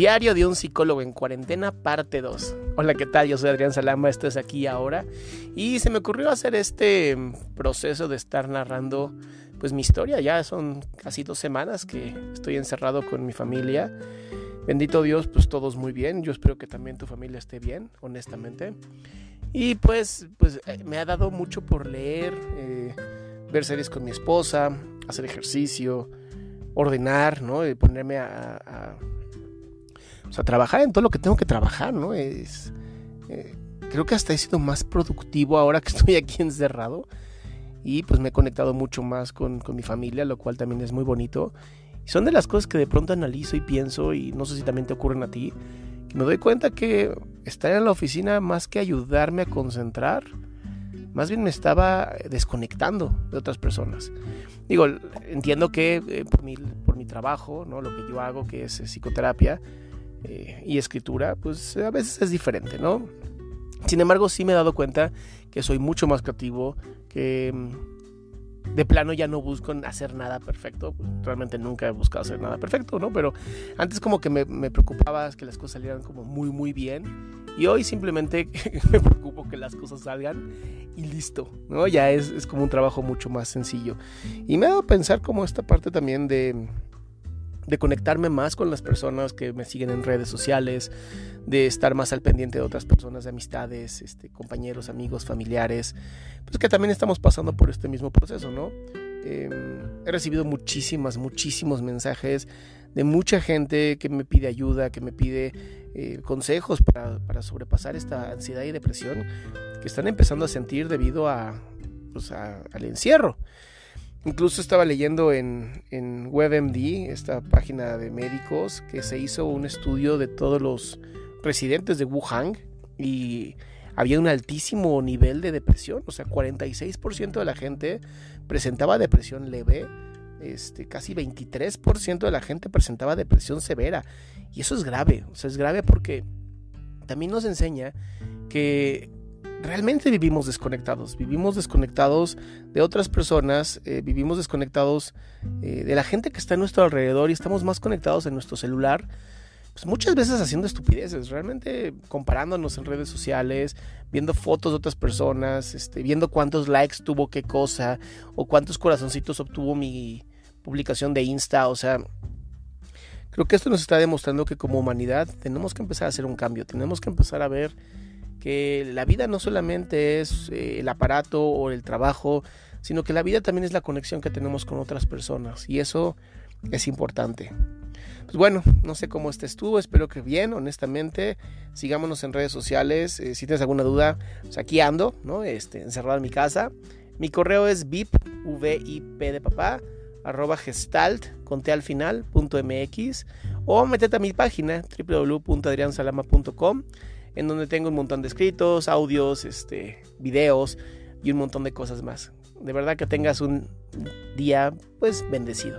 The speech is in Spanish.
Diario de un psicólogo en cuarentena, parte 2. Hola, ¿qué tal? Yo soy Adrián Salama, esto es aquí ahora. Y se me ocurrió hacer este proceso de estar narrando pues mi historia. Ya son casi dos semanas que estoy encerrado con mi familia. Bendito Dios, pues todos muy bien. Yo espero que también tu familia esté bien, honestamente. Y pues, pues eh, me ha dado mucho por leer, eh, ver series con mi esposa, hacer ejercicio, ordenar, ¿no? Y ponerme a, a o sea, trabajar en todo lo que tengo que trabajar, ¿no? Es, eh, creo que hasta he sido más productivo ahora que estoy aquí encerrado. Y pues me he conectado mucho más con, con mi familia, lo cual también es muy bonito. Y son de las cosas que de pronto analizo y pienso, y no sé si también te ocurren a ti, que me doy cuenta que estar en la oficina, más que ayudarme a concentrar, más bien me estaba desconectando de otras personas. Digo, entiendo que eh, por, mi, por mi trabajo, ¿no? lo que yo hago, que es psicoterapia, y escritura, pues a veces es diferente, ¿no? Sin embargo, sí me he dado cuenta que soy mucho más creativo, que mm, de plano ya no busco hacer nada perfecto. Realmente nunca he buscado hacer nada perfecto, ¿no? Pero antes como que me, me preocupaba que las cosas salieran como muy, muy bien. Y hoy simplemente me preocupo que las cosas salgan y listo, ¿no? Ya es, es como un trabajo mucho más sencillo. Y me ha dado a pensar como esta parte también de de conectarme más con las personas que me siguen en redes sociales, de estar más al pendiente de otras personas, de amistades, este, compañeros, amigos, familiares, pues que también estamos pasando por este mismo proceso, ¿no? Em, he recibido muchísimas, muchísimos mensajes de mucha gente que me pide ayuda, que me pide eh, consejos para, para, sobrepasar esta ansiedad y depresión que están empezando a sentir debido a, pues a, al encierro. Incluso estaba leyendo en, en, WebMD, esta página de médicos, que se hizo un estudio de todos los residentes de Wuhan y había un altísimo nivel de depresión, o sea, 46% de la gente presentaba depresión leve, este, casi 23% de la gente presentaba depresión severa. Y eso es grave, o sea, es grave porque también nos enseña que realmente vivimos desconectados, vivimos desconectados de otras personas, eh, vivimos desconectados eh, de la gente que está a nuestro alrededor y estamos más conectados en nuestro celular, pues muchas veces haciendo estupideces, realmente comparándonos en redes sociales, viendo fotos de otras personas, este, viendo cuántos likes tuvo qué cosa o cuántos corazoncitos obtuvo mi publicación de Insta, o sea, creo que esto nos está demostrando que como humanidad tenemos que empezar a hacer un cambio, tenemos que empezar a ver que la vida no solamente es eh, el aparato o el trabajo, sino que la vida también es la conexión que tenemos con otras personas y eso es importante. Pues bueno, no sé cómo estés tú, espero que bien, honestamente. Sigámonos en redes sociales. Eh, si tienes alguna duda, pues aquí ando, ¿no? Este, encerrado en mi casa. Mi correo es vip, v de papá, arroba gestalt, conté al final, punto mx, o métete a mi página, www.adriansalama.com en donde tengo un montón de escritos, audios, este, videos y un montón de cosas más. De verdad que tengas un día pues bendecido.